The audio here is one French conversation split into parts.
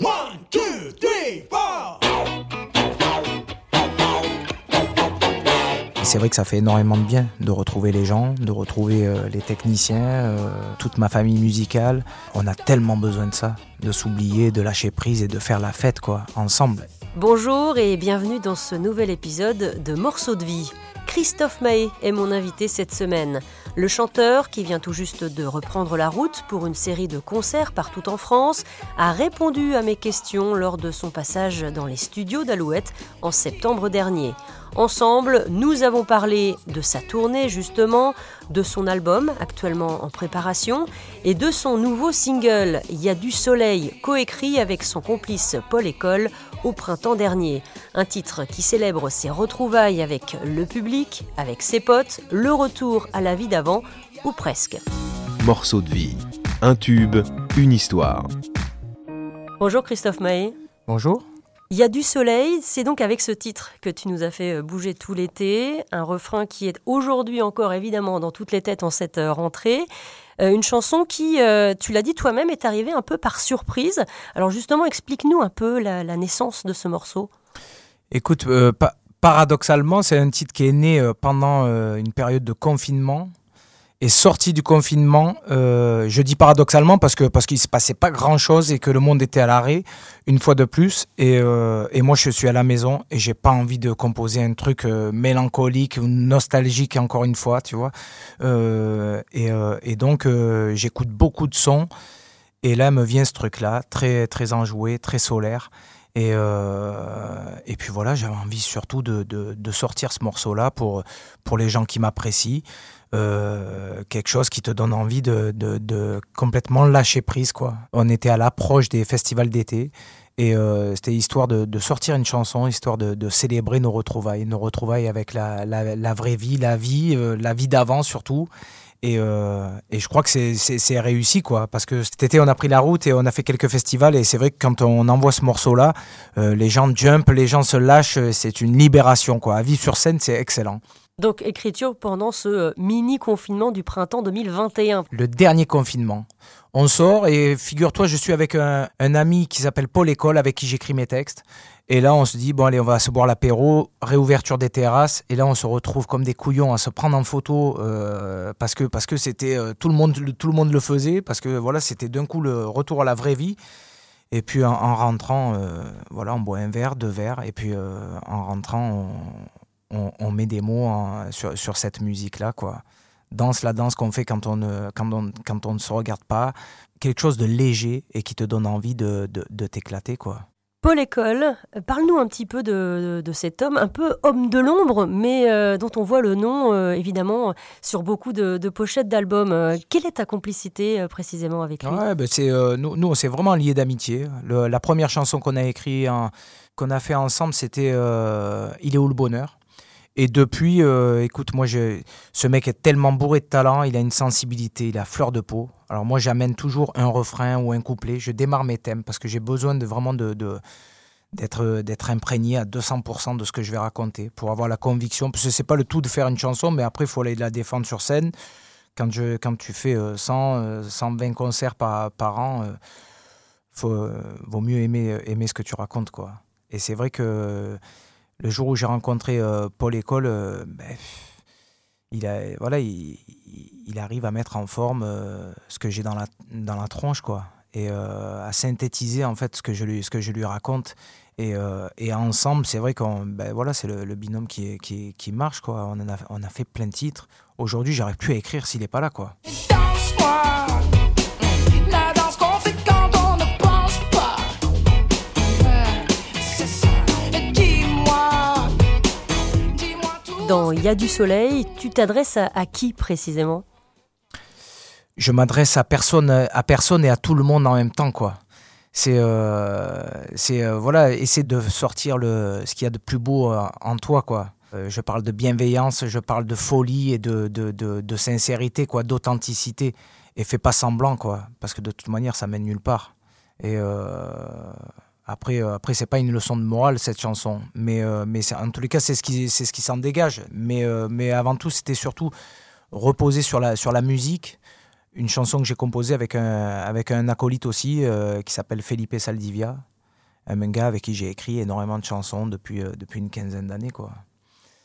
One, two, three, four. C'est vrai que ça fait énormément de bien de retrouver les gens, de retrouver euh, les techniciens, euh, toute ma famille musicale. On a tellement besoin de ça, de s'oublier, de lâcher prise et de faire la fête quoi, ensemble. Bonjour et bienvenue dans ce nouvel épisode de Morceaux de vie. Christophe Mahé est mon invité cette semaine. Le chanteur, qui vient tout juste de reprendre la route pour une série de concerts partout en France, a répondu à mes questions lors de son passage dans les studios d'Alouette en septembre dernier. Ensemble, nous avons parlé de sa tournée justement, de son album actuellement en préparation et de son nouveau single Il y a du soleil, coécrit avec son complice Paul École au printemps dernier. Un titre qui célèbre ses retrouvailles avec le public, avec ses potes, le retour à la vie d'avant, ou presque. Morceau de vie. Un tube, une histoire. Bonjour Christophe Mahé. Bonjour. Il y a du soleil, c'est donc avec ce titre que tu nous as fait euh, bouger tout l'été, un refrain qui est aujourd'hui encore évidemment dans toutes les têtes en cette euh, rentrée, une chanson qui, tu l'as dit toi-même, est arrivée un peu par surprise. Alors justement, explique-nous un peu la, naissance de ce morceau. Écoute, paradoxalement, c'est un titre qui est né pendant une période de confinement est sorti du confinement, euh, je dis paradoxalement parce que parce qu'il se passait pas grand chose et que le monde était à l'arrêt une fois de plus. Et, euh, et moi je suis à la maison et j'ai pas envie de composer un truc euh, mélancolique ou nostalgique encore une fois tu vois. Et, et, donc j'écoute beaucoup de sons et là me vient ce truc là très très enjoué très solaire. Et, et puis voilà, j'avais envie surtout de, de, de, sortir ce morceau-là pour, pour les gens qui m'apprécient. Euh, quelque chose qui te donne envie de, complètement lâcher prise. Quoi. On était à l'approche des festivals d'été et euh, c'était histoire de, sortir une chanson, histoire de, célébrer nos retrouvailles, nos retrouvailles avec la, vraie vie, la vie, euh, la vie d'avant surtout. Et, et, je crois que c'est réussi, quoi. Parce que cet été, on a pris la route et on a fait quelques festivals. Et c'est vrai que quand on envoie ce morceau-là, les gens jump, les gens se lâchent. C'est une libération, quoi. À vivre sur scène, c'est excellent. Donc écriture pendant ce euh, mini confinement du printemps 2021. Le dernier confinement. On sort et figure-toi, je suis avec un, ami qui s'appelle Paul École avec qui j'écris mes textes. Et là, on se dit, bon, allez, on va se boire l'apéro, réouverture des terrasses. Et là, on se retrouve comme des couillons à se prendre en photo euh, parce que parce que c'était euh, tout le monde tout le monde le faisait parce que voilà, c'était d'un coup le retour à la vraie vie. Et puis en, rentrant, voilà, on boit un verre, deux verres, et puis en rentrant, on, met des mots sur, cette musique-là, quoi. Danse la danse qu'on fait quand on, ne, quand, on, quand on ne se regarde pas, quelque chose de léger et qui te donne envie de, de, t'éclater, quoi. Paul École, parle-nous un petit peu de, de, cet homme, un peu homme de l'ombre, mais euh, dont on voit le nom euh, évidemment sur beaucoup de, pochettes d'albums. Euh, quelle est ta complicité précisément avec lui? Ouais, ben c'est, nous, nous, on s'est vraiment liés d'amitié. la première chanson qu'on a écrite, qu'on a fait ensemble, c'était Il est où le bonheur? Et depuis, euh, écoute, moi, ce mec est tellement bourré de talent, il a une sensibilité, il a fleur de peau. Alors moi, j'amène toujours un refrain ou un couplet, je démarre mes thèmes parce que j'ai besoin de vraiment d'être, d'être imprégné à 200% de ce que je vais raconter pour avoir la conviction. Parce que c'est pas le tout de faire une chanson, mais après, il faut aller la défendre sur scène. Quand, tu fais 100, 120 euh, concerts par, an, euh, vaut mieux aimer, aimer ce que tu racontes. quoi. Et c'est vrai que le jour où j'ai rencontré euh, Paul École, euh, ben, il, arrive à mettre en forme euh, ce que j'ai dans la, dans tronche, quoi, et à synthétiser en fait ce que je lui, raconte. Et, ensemble, c'est vrai qu'on, ben, voilà, c'est le, binôme qui, marche, quoi. On, a, fait plein de titres. Aujourd'hui, plus à écrire s'il n'est pas là, quoi. Dans Il y a du soleil, tu t'adresses à, qui précisément? Je m'adresse à personne, à personne et à tout le monde en même temps, quoi. C'est, euh, euh, voilà, essayer de sortir le, ce qu'il y a de plus beau euh, en toi, quoi. je parle de bienveillance, je parle de folie et de, de, de, sincérité, quoi, d'authenticité. Et fais pas semblant, quoi, parce que de toute manière, ça mène nulle part. Et euh, après c'est pas une leçon de morale cette chanson, mais, euh, mais en tous les cas, c'est ce qui, c'est ce qui s'en dégage. Mais, euh, mais avant tout, c'était surtout reposer sur la, sur la musique, une chanson que j'ai composée avec un, avec un acolyte aussi, euh, qui s'appelle Felipe Saldivia, un gars avec qui j'ai écrit énormément de chansons depuis, euh, depuis une quinzaine d'années, quoi.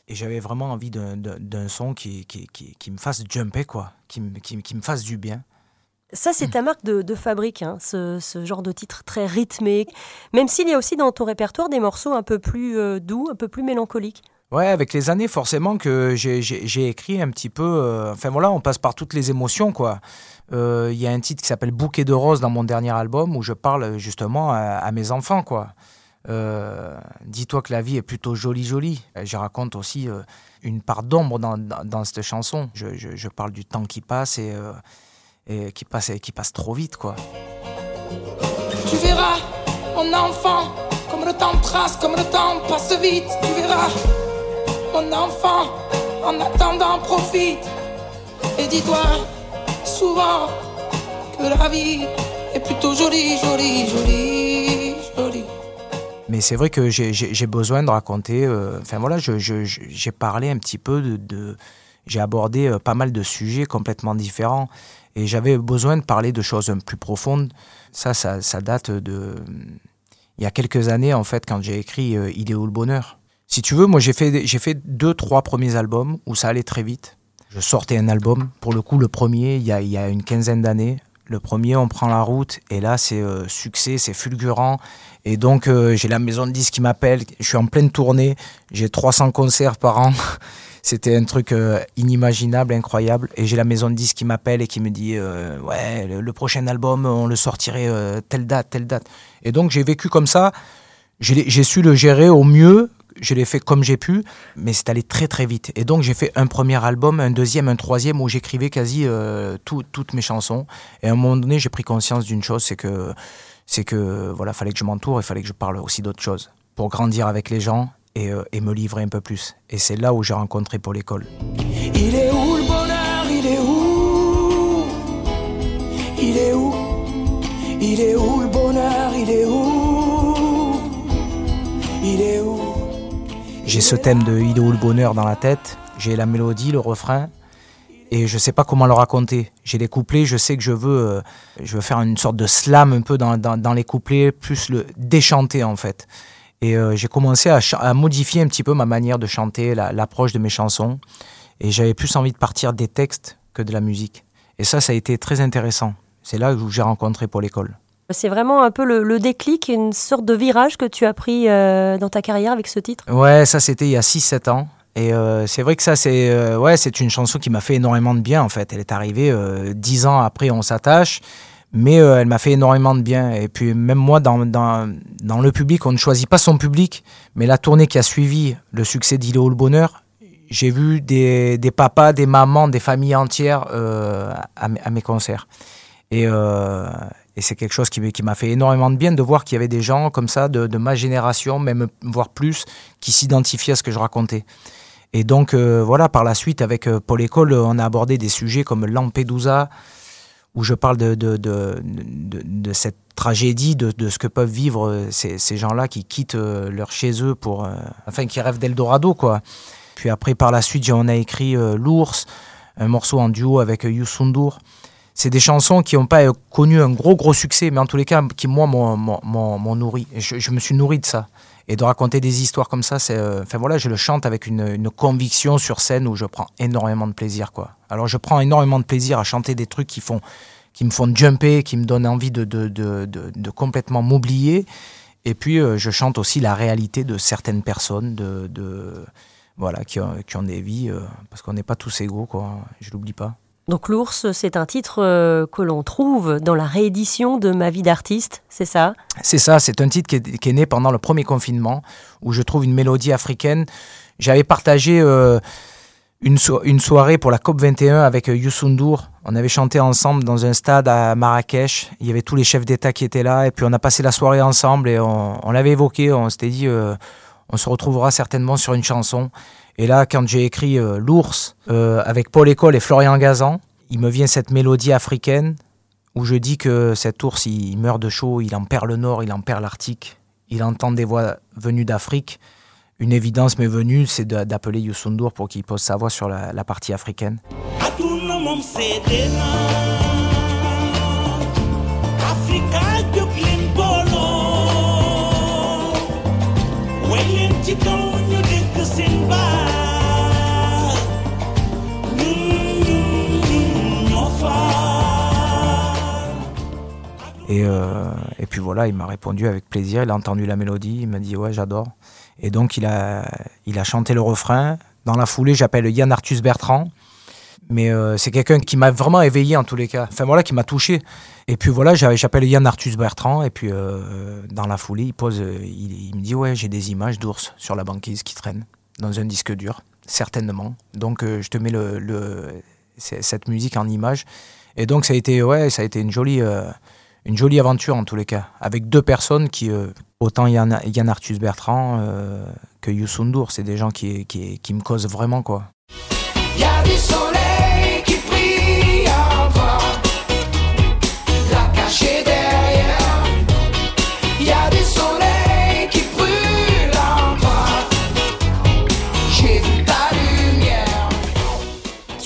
Et j'avais vraiment envie d'un- son qui, qui, qui, qui me fasse jumper, quoi, qui me fasse du bien. Ça, c'est ta marque de, fabrique, hein, ce, genre de titre très rythmé. Même s'il y a aussi dans ton répertoire des morceaux un peu plus euh, doux, un peu plus mélancoliques. Ouais, avec les années, forcément que j'ai- écrit un petit peu. euh, enfin voilà, on passe par toutes les émotions, quoi. Euh, Il y a un titre qui s'appelle Bouquet de roses dans mon dernier album où je parle justement à, mes enfants, quoi. Euh, Dis-toi que la vie est plutôt jolie, jolie. Je raconte aussi une part d'ombre dans, cette chanson. Je, je- parle du temps qui passe et, et qui passe qui passe trop vite, quoi. Tu verras, mon enfant, comme le temps trace, comme le temps passe vite. Tu verras, mon enfant, en attendant, profite. Et dis-toi souvent que la vie est plutôt jolie, jolie, jolie, jolie. Mais c'est vrai que j'ai- besoin de raconter. euh, Enfin voilà, j'ai parlé un petit peu de. de- j'ai abordé euh, pas mal de sujets complètement différents. Et j'avais besoin de parler de choses un plus profondes. Ça, ça, date de. Il y a quelques années, en fait, quand j'ai écrit euh, le bonheur Si tu veux, moi, j'ai fait, j'ai fait deux, trois premiers albums où ça allait très vite. Je sortais un album, pour le coup, le premier, il y a, il y a une quinzaine d'années. Le premier, on prend la route, et là, c'est euh, succès, c'est fulgurant. Et donc, euh, j'ai la maison de disques qui m'appelle. Je suis en pleine tournée. J'ai 300 concerts par an. C'était un truc euh, inimaginable, incroyable. Et j'ai la maison de disques qui m'appelle et qui me dit Ouais, le, le prochain album, on le sortirait telle date, telle date. Et donc, j'ai vécu comme ça. J'ai su le gérer au mieux. Je l'ai fait comme j'ai pu, mais c'est allé très très vite. Et donc j'ai fait un premier album, un deuxième, un troisième où j'écrivais quasi euh, tout- toutes mes chansons. Et à un moment donné, j'ai pris conscience d'une chose, c'est que c'est que voilà, fallait que je m'entoure, il fallait que je parle aussi d'autres choses pour grandir avec les gens et, euh, et me livrer un peu plus. Et c'est là où j'ai rencontré Paul École. Il est où J'ai ce thème de Il est le bonheur dans la tête, j'ai la mélodie, le refrain, et je sais pas comment le raconter. J'ai les couplets, je sais que je veux, euh, je veux faire une sorte de slam un peu dans, dans, les couplets, plus le déchanter en fait. Et euh, j'ai commencé à, à modifier un petit peu ma manière de chanter, la- l'approche de mes chansons, et j'avais plus envie de partir des textes que de la musique. Et ça, ça a été très intéressant. C'est là où j'ai rencontré Paul École. C'est vraiment un peu le, déclic, une sorte de virage que tu as pris euh, dans ta carrière avec ce titre? Ouais, ça c'était il y a 6-7 ans. Et euh, c'est vrai que ça, c'est euh, ouais, une chanson qui m'a fait énormément de bien en fait. Elle est arrivée 10 ans après On s'attache, mais elle m'a fait énormément de bien. Et puis même moi, dans, dans, le public, on ne choisit pas son public, mais la tournée qui a suivi le succès d'Il est où le bonheur, j'ai vu des, des papas, des mamans, des familles entières à, mes- à mes concerts. Et, et c'est quelque chose qui, m'a fait énormément de bien de voir qu'il y avait des gens comme ça, de, ma génération, même voire plus, qui s'identifiaient à ce que je racontais. Et donc, euh, voilà, par la suite, avec euh, Paul École, on a abordé des sujets comme Lampedusa, où je parle de, cette tragédie, de, ce que peuvent vivre euh, ces, gens-là qui quittent leur chez eux pour. enfin, qui rêvent d'Eldorado, quoi. Puis après, par la suite, on a écrit L'Ours, un morceau en duo avec Youssou N'Dour. C'est des chansons qui n'ont pas connu un gros, gros succès, mais en tous les cas, qui, moi, m'ont- nourri. Je, me suis nourri de ça. Et de raconter des histoires comme ça, c'est. euh, voilà, je le chante avec une, conviction sur scène où je prends énormément de plaisir, quoi. Alors je prends énormément de plaisir à chanter des trucs qui font qui me font jumper, qui me donnent envie de, de, de, complètement m'oublier. Et puis, euh, je chante aussi la réalité de certaines personnes, de, voilà, qui, ont, qui ont des vies, euh, parce qu'on n'est pas tous égaux, quoi. Je l'oublie pas. Donc l'ours, c'est un titre euh, que l'on trouve dans la réédition de Ma vie d'artiste, c'est ça? C'est ça, c'est un titre qui est, né pendant le premier confinement, où je trouve une mélodie africaine. J'avais partagé euh, une, une soirée pour la COP21 avec euh, Youssou N'Dour. On avait chanté ensemble dans un stade à Marrakech. Il y avait tous les chefs d'État qui étaient là. Et puis on a passé la soirée ensemble et on, l'avait évoqué. On s'était dit, on se retrouvera certainement sur une chanson. Et là, quand j'ai écrit euh, L'ours euh, avec Paul École et Florian Gazan, il me vient cette mélodie africaine où je dis que cet ours, il, meurt de chaud, il en perd le nord, il en perd l'Arctique, il entend des voix venues d'Afrique. Une évidence m'est venue, c'est d'appeler Youssou N'Dour pour qu'il pose sa voix sur la partie africaine. Et, euh, et puis voilà, il m'a répondu avec plaisir. Il a entendu la mélodie, il m'a dit ouais, j'adore. Et donc il a, il a chanté le refrain. Dans la foulée, j'appelle Yann Arthus Bertrand. Mais euh, c'est quelqu'un qui m'a vraiment éveillé en tous les cas. Enfin voilà, qui m'a touché. Et puis voilà, j'a- j'appelle Yann Arthus Bertrand. Et puis euh, dans la foulée, il pose, euh, il, me dit ouais, j'ai des images d'ours sur la banquise qui traînent dans un disque dur, certainement. Donc je te mets le, cette musique en image. Et donc ça a été ouais, ça a été une jolie. une jolie aventure en tous les cas, avec deux personnes qui, autant Yann, Yann Arthus Bertrand que Youssou N'Dour, c'est des gens qui, qui, qui me causent vraiment quoi. Y a du soleil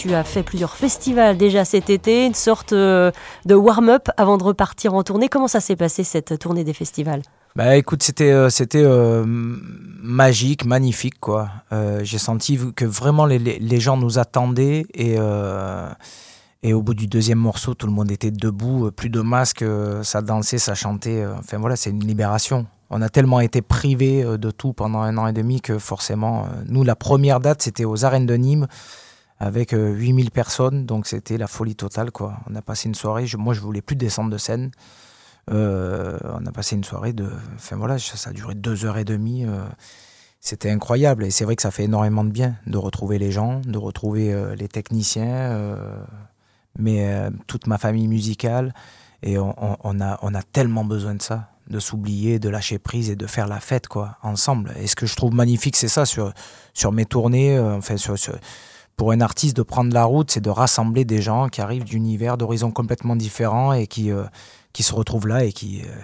Tu as fait plusieurs festivals déjà cet été, une sorte euh, de warm-up avant de repartir en tournée. Comment ça s'est passé cette tournée des festivals? Bah écoute, c'était euh, c'était euh, magique, magnifique quoi. J'ai senti que vraiment les, gens nous attendaient et et au bout du deuxième morceau, tout le monde était debout, plus de masques, ça dansait, ça chantait. Enfin voilà, c'est une libération. On a tellement été privés de tout pendant un an et demi que forcément, nous la première date c'était aux arènes de Nîmes avec euh, 8000 personnes, donc c'était la folie totale quoi. On a passé une soirée, je- moi je voulais plus descendre de scène. Euh, on a passé une soirée de. Enfin voilà, ça, a duré deux heures et demie. euh, c'était incroyable. Et c'est vrai que ça fait énormément de bien de retrouver les gens, de retrouver euh, les techniciens, euh, mais euh, toute ma famille musicale. Et on, a, on a tellement besoin de ça, de s'oublier, de lâcher prise et de faire la fête, quoi, ensemble. Et ce que je trouve magnifique, c'est ça sur, sur mes tournées, euh, enfin, sur- pour un artiste de prendre la route, c'est de rassembler des gens qui arrivent d'univers, d'horizons complètement différents et qui, euh, qui se retrouvent là et qui, euh,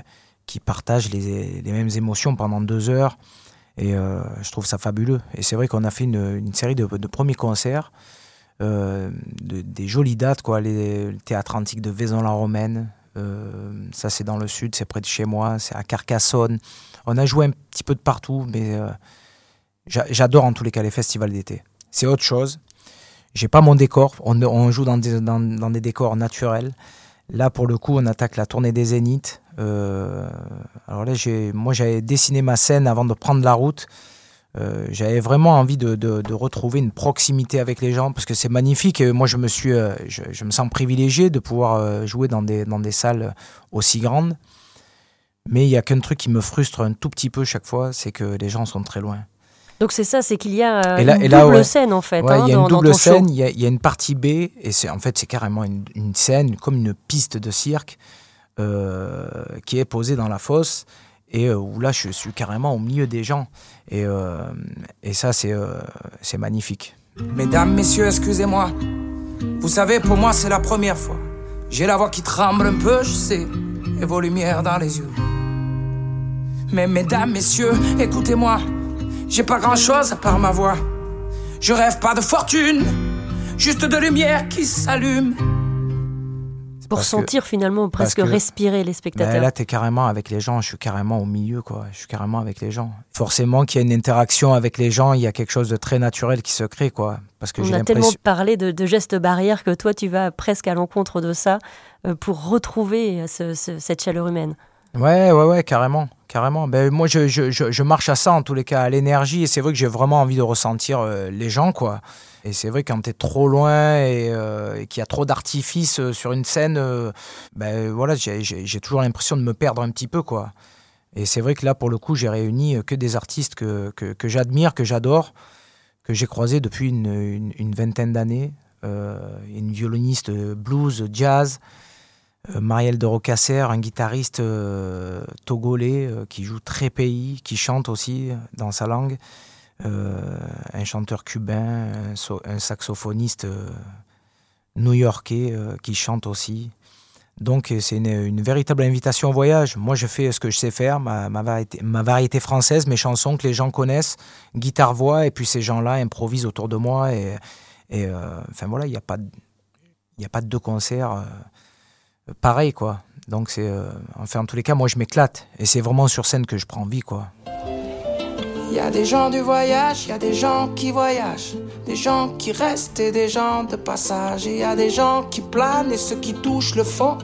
qui partagent les, les mêmes émotions pendant deux heures. Et euh, je trouve ça fabuleux. Et c'est vrai qu'on a fait une, une série de, de premiers concerts, de- des jolies dates, quoi. Le théâtre antique de Vaison-la-Romaine, ça c'est dans le sud, c'est près de chez moi, c'est à Carcassonne. On a joué un petit peu de partout, mais j'a- j'adore en tous les cas les festivals d'été. C'est autre chose. J'ai pas mon décor, on, on joue dans des, dans, des décors naturels. Là, pour le coup, on attaque la tournée des Zéniths. Euh, alors là, moi, j'avais dessiné ma scène avant de prendre la route. Euh, j'avais vraiment envie de, de- de retrouver une proximité avec les gens parce que c'est magnifique. Et moi, je me suis, euh, je, je me sens privilégié de pouvoir euh, jouer dans des, dans des salles aussi grandes. Mais il y a qu'un truc qui me frustre un tout petit peu chaque fois, c'est que les gens sont très loin. Donc c'est ça, c'est qu'il y a euh, Et là- une et là, double ouais. scène en fait. Ouais, hein, il y a dans- une double scène, il y, a- il y a une partie B, et c'est en fait c'est carrément une, une scène, comme une piste de cirque, euh, qui est posée dans la fosse, et euh, où là je suis carrément au milieu des gens. Et, euh, et ça c'est euh, c'est magnifique. Mesdames, messieurs, excusez-moi. Vous savez, pour moi, c'est la première fois. J'ai la voix qui tremble un peu, je sais, et vos lumières dans les yeux. Mais mesdames, messieurs, écoutez-moi. J'ai pas grand-chose à part ma voix. Je rêve pas de fortune, juste de lumière qui s'allume. Pour Parce que- sentir finalement presque que- respirer les Ben, spectateurs. là, tu es carrément avec les gens, je suis carrément au milieu, quoi. Je suis carrément avec les gens. Forcément qu'il y a une interaction avec les gens, il y a quelque chose de très naturel qui se crée, quoi. Parce que On j'ai a tellement parlé de, de gestes barrières que toi, tu vas presque à l'encontre de ça euh, pour retrouver ce- ce- cette chaleur humaine. Ouais, ouais, ouais, carrément. Carrément. Ben, moi, je, je, je, marche à ça, en tous les cas, à l'énergie. Et c'est vrai que j'ai vraiment envie de ressentir euh, les gens, quoi. Et c'est vrai, quand tu es trop loin et, euh, et qu'il y a trop d'artifices euh, sur une scène, ben voilà, j'ai- toujours l'impression de me perdre un petit peu, quoi. Et c'est vrai que là, pour le coup, j'ai réuni que des artistes que, que, que j'admire, que j'adore, que j'ai croisés depuis une, une, vingtaine d'années. Une violoniste blues, jazz, Marielle de Rocasser, un guitariste euh, togolais euh, qui joue très pays, qui chante aussi euh, dans sa langue, euh, un chanteur cubain, un, saxophoniste euh, new-yorkais euh, qui chante aussi. Donc euh, c'est une, véritable invitation au voyage. Moi je fais ce que je sais faire, ma, variété, française, mes chansons que les gens connaissent, guitare-voix, et puis ces gens-là improvisent autour de moi. Et, euh, enfin voilà, il n'y a, pas de- a pas de deux concerts pareils, quoi. Donc c'est... euh, enfin en tous les cas, moi je m'éclate. Et c'est vraiment sur scène que je prends vie, quoi. Il y a des gens du voyage, il y a des gens qui voyagent, des gens qui restent et des gens de passage. Il y a des gens qui planent et ceux qui touchent le fond,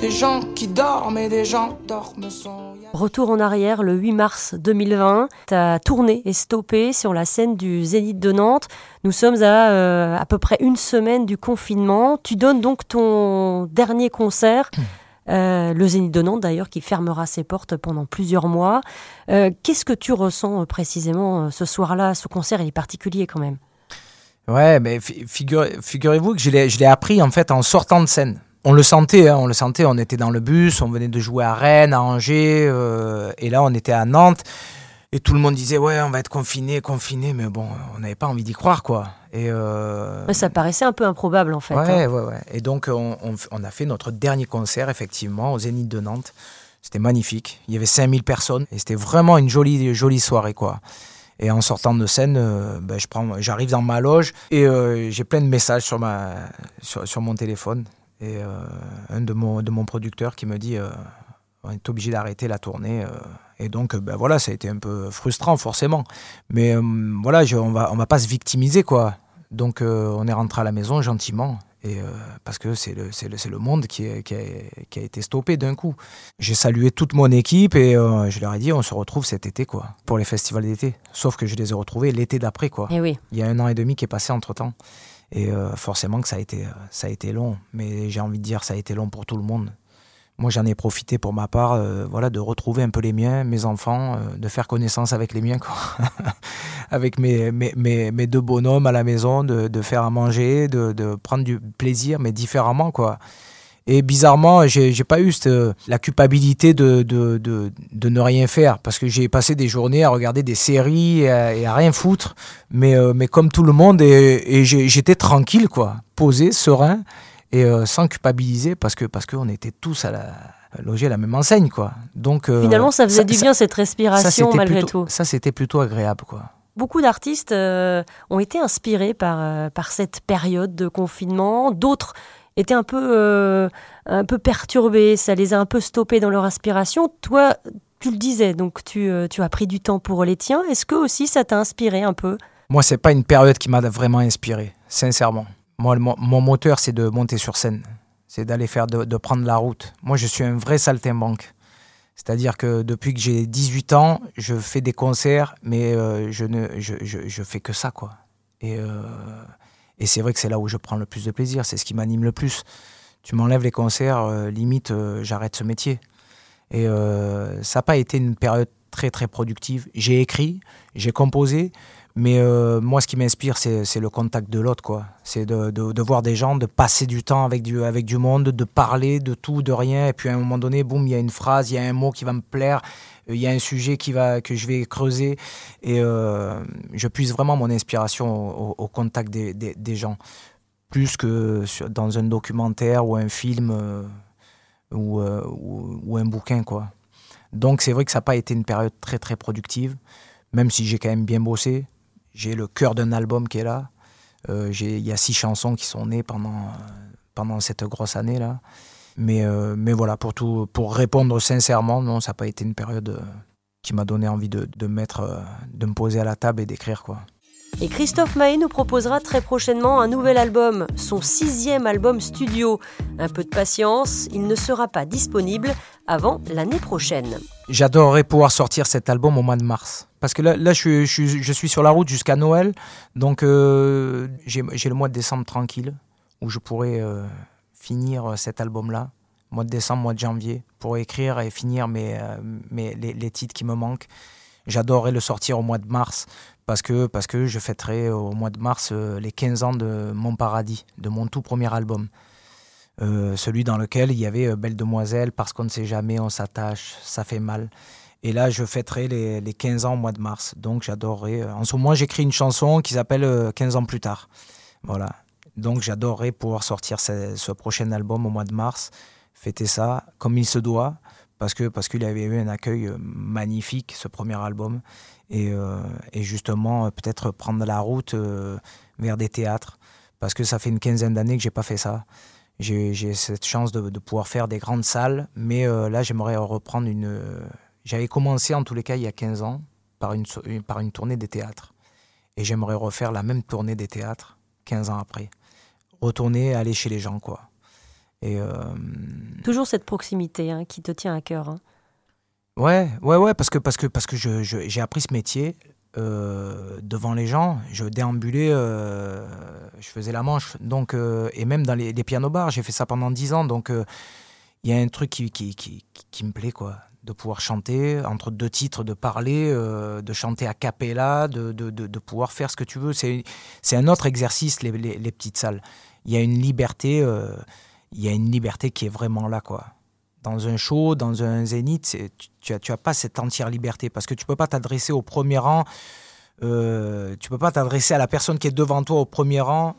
des gens qui dorment et des gens dorment sont. Retour en arrière le 8 mars 2020. Ta tournée est stoppée sur la scène du Zénith de Nantes. Nous sommes à euh, à peu près une semaine du confinement. Tu donnes donc ton dernier concert. Euh, le Zénith de Nantes d'ailleurs qui fermera ses portes pendant plusieurs mois. Euh, Qu'est-ce que tu ressens précisément ce soir-là? Ce concert il est particulier quand même. Ouais, mais fi- figure- figurez-vous que je l'ai appris en fait en sortant de scène. On le sentait, hein, on le sentait, on était dans le bus, on venait de jouer à Rennes, à Angers, euh, et là on était à Nantes, et tout le monde disait ouais on va être confiné, confiné, mais bon, on n'avait pas envie d'y croire quoi. Et euh, Ouais, Ça paraissait un peu improbable en fait. hein. Ouais, ouais, ouais. Et donc, on, on f- on a fait notre dernier concert, effectivement, au Zénith de Nantes. C'était magnifique. Il y avait 5000 personnes et c'était vraiment une jolie, jolie soirée, quoi. Et en sortant de scène, euh, ben, je prends, j'arrive dans ma loge et euh, j'ai plein de messages sur, ma, sur, sur mon téléphone. Et euh, un de mon, de mon producteur qui me dit euh, on est obligé d'arrêter la tournée. euh. et donc, ben voilà, ça a été un peu frustrant, forcément. Mais euh, voilà, je- on va, on va pas se victimiser, quoi. Donc, euh, on est rentré à la maison gentiment. Et, euh, parce que c'est le, c'est le, c'est le monde qui, est- qui, a, qui a été stoppé d'un coup. J'ai salué toute mon équipe et je leur ai dit on se retrouve cet été, quoi, pour les festivals d'été. Sauf que je les ai retrouvés l'été d'après, quoi. Et oui. Il y a un an et demi qui est passé entre temps. Et euh, forcément que ça a, été, euh, ça a été long. Mais j'ai envie de dire ça a été long pour tout le monde. Moi, j'en ai profité pour ma part euh, voilà, de retrouver un peu les miens, mes enfants, de faire connaissance avec les miens, quoi. avec mes, mes, mes, deux bonhommes à la maison, de, de faire à manger, de, de prendre du plaisir, mais différemment. quoi. Et bizarrement, j'ai pas eu cette, la culpabilité de, de, de, de ne rien faire, parce que j'ai passé des journées à regarder des séries et à, et à rien foutre, mais, euh, mais comme tout le monde, et, j'étais tranquille, quoi, posé, serein, et euh, sans culpabiliser, parce que parce qu'on était tous à la, logés à la même enseigne, quoi. Donc euh, Finalement, ça faisait du bien cette respiration malgré plutôt- tout. Ça, c'était plutôt agréable, quoi. Beaucoup d'artistes euh, ont été inspirés par, euh, par cette période de confinement. D'autres étaient un peu, euh, un peu perturbés, ça les a un peu stoppés dans leur inspiration. Toi, tu le disais, donc tu, euh, tu as pris du temps pour les tiens. Est-ce que aussi ça t'a inspiré un peu? Moi, c'est pas une période qui m'a vraiment inspiré, sincèrement. Moi, mon, moteur, c'est de monter sur scène. C'est d'aller faire, de, prendre la route. Moi, je suis un vrai saltimbanque. C'est-à-dire que depuis que j'ai 18 ans, je fais des concerts, mais euh, je ne je, je, je fais que ça, quoi. Et, et c'est vrai que c'est là où je prends le plus de plaisir. C'est ce qui m'anime le plus. Tu m'enlèves les concerts, euh, limite, euh, j'arrête ce métier. Et euh, ça n'a pas été une période très, très productive. J'ai écrit, j'ai composé, mais moi, ce qui m'inspire, c'est le contact de l'autre, quoi. C'est de, de, voir des gens, de passer du temps avec du, avec du monde, de parler de tout, de rien. Et puis à un moment donné, boum, il y a une phrase, il y a un mot qui va me plaire, il y a un sujet que je vais creuser. Et euh, je puise vraiment mon inspiration au, contact des, gens. Plus que dans un documentaire ou un film euh, ou, euh, un bouquin, quoi. Donc c'est vrai que ça n'a pas été une période très très productive, même si j'ai quand même bien bossé. J'ai le cœur d'un album qui est là. Euh, Il y a six chansons qui sont nées pendant, euh, pendant cette grosse année-là. Mais, euh, mais voilà, pour, tout, pour répondre sincèrement, non, ça n'a pas été une période euh, qui m'a donné envie de, de, mettre, euh, de me poser à la table et d'écrire. quoi. Et Christophe Maé nous proposera très prochainement un nouvel album, son sixième album studio. Un peu de patience, il ne sera pas disponible avant l'année prochaine. J'adorerais pouvoir sortir cet album au mois de mars. Parce que là, là je, suis, je, je suis sur la route jusqu'à Noël. Donc euh, j'ai j'ai le mois de décembre tranquille, où je pourrais euh, finir cet album-là. Mois de décembre, mois de janvier, pour écrire et finir mes, euh, mes, les, les titres qui me manquent. J'adorerais le sortir au mois de mars, parce que, parce que je fêterai au mois de mars euh, les 15 ans de Mon Paradis, de mon tout premier album. Euh, celui dans lequel il y avait euh, Belle Demoiselle, Parce qu'on ne sait jamais, on s'attache, ça fait mal. Et là, je fêterai les, les 15 ans au mois de mars. Donc, j'adorerais. euh, En ce moment, j'écris une chanson qui s'appelle euh, 15 ans plus tard. Voilà. Donc, j'adorerais pouvoir sortir ce, prochain album au mois de mars, fêter ça comme il se doit, parce que parce qu'il avait eu un accueil euh, magnifique, ce premier album. Et, euh, justement, euh, peut-être prendre la route vers des théâtres, parce que ça fait une quinzaine d'années que j'ai pas fait ça j'ai cette chance de, pouvoir faire des grandes salles, mais là, j'aimerais reprendre une. J'avais commencé en tous les cas il y a 15 ans par une- par une tournée des théâtres. Et j'aimerais refaire la même tournée des théâtres 15 ans après. Retourner, aller chez les gens, quoi. Et euh, Toujours cette proximité hein, qui te tient à cœur. hein. ouais, ouais, ouais, parce que, parce que, parce que je- je- j'ai appris ce métier euh, devant les gens. Je déambulais, euh, je faisais la manche. Donc, et même dans les, les pianos-bars, j'ai fait ça pendant 10 ans. Donc, il y a un truc qui, qui, qui, qui- qui me plaît, quoi. De pouvoir chanter entre deux titres, de parler, euh, de chanter a cappella, de, de, de, pouvoir faire ce que tu veux. C'est un autre exercice, les, les, petites salles. Il y a une liberté, euh, il y a une liberté qui est vraiment là, quoi. Dans un show, dans un zénith, tu, tu as, tu as pas cette entière liberté parce que tu peux pas t'adresser au premier rang, euh, tu peux pas t'adresser à la personne qui est devant toi au premier rang.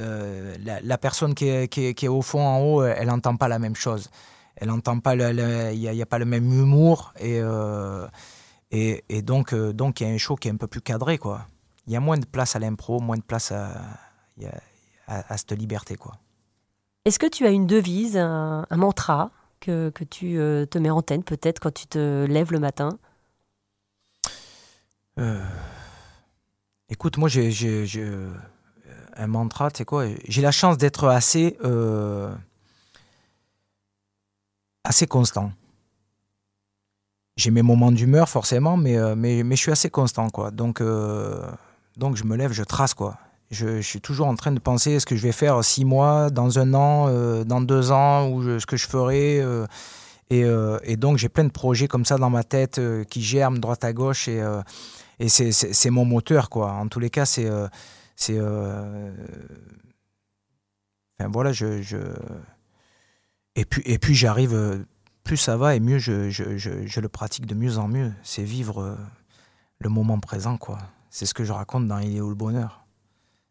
Euh, la, la personne qui est, qui, est, qui est au fond, en haut, elle n'entend pas la même chose. Elle n'entend pas, il n'y a, il y a pas le même humour et, euh, et, et donc euh, donc il y a un show qui est un peu plus cadré, quoi. Il y a moins de place à l'impro, moins de place à, à, à cette liberté, quoi. Est-ce que tu as une devise, un, un mantra que, que tu euh, te mets en tête peut-être quand tu te lèves le matin? Écoute, moi, j'ai un mantra, tu sais quoi? J'ai la chance d'être assez, assez constant. J'ai mes moments d'humeur, forcément, mais, euh, mais, mais je suis assez constant, quoi. Donc, euh, donc je me lève, je trace, quoi. Je, suis toujours en train de penser ce que je vais faire six mois, dans un an, euh, dans deux ans, ou ce que je ferai. et, donc, j'ai plein de projets comme ça dans ma tête qui germent droite à gauche. Et, et c'est- mon moteur, quoi. En tous les cas, c'est. c'est Enfin, voilà, je... Et puis, et puis j'arrive. euh, Plus ça va et mieux je, je, je, je le pratique de mieux en mieux. C'est vivre euh, le moment présent, quoi. C'est ce que je raconte dans Il est où le bonheur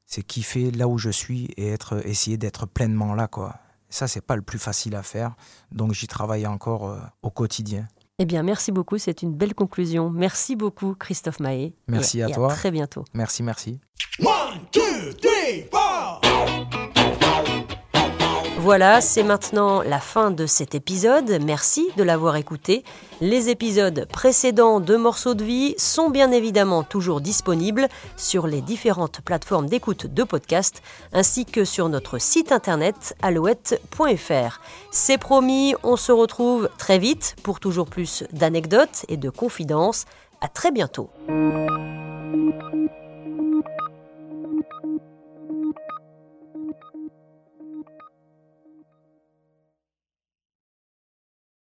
C'est kiffer là où je suis et être, essayer d'être pleinement là, quoi. Ça, c'est pas le plus facile à faire. Donc, j'y travaille encore euh, au quotidien. Eh bien, merci beaucoup, c'est une belle conclusion. Merci beaucoup, Christophe Mahé. Merci Et- à et toi. très bientôt. Merci, merci. One, two, three, four. Voilà, c'est maintenant la fin de cet épisode. Merci de l'avoir écouté. Les épisodes précédents de Morceaux de vie sont bien évidemment toujours disponibles sur les différentes plateformes d'écoute de podcast ainsi que sur notre site internet alouette.fr. C'est promis, on se retrouve très vite pour toujours plus d'anecdotes et de confidences. À très bientôt.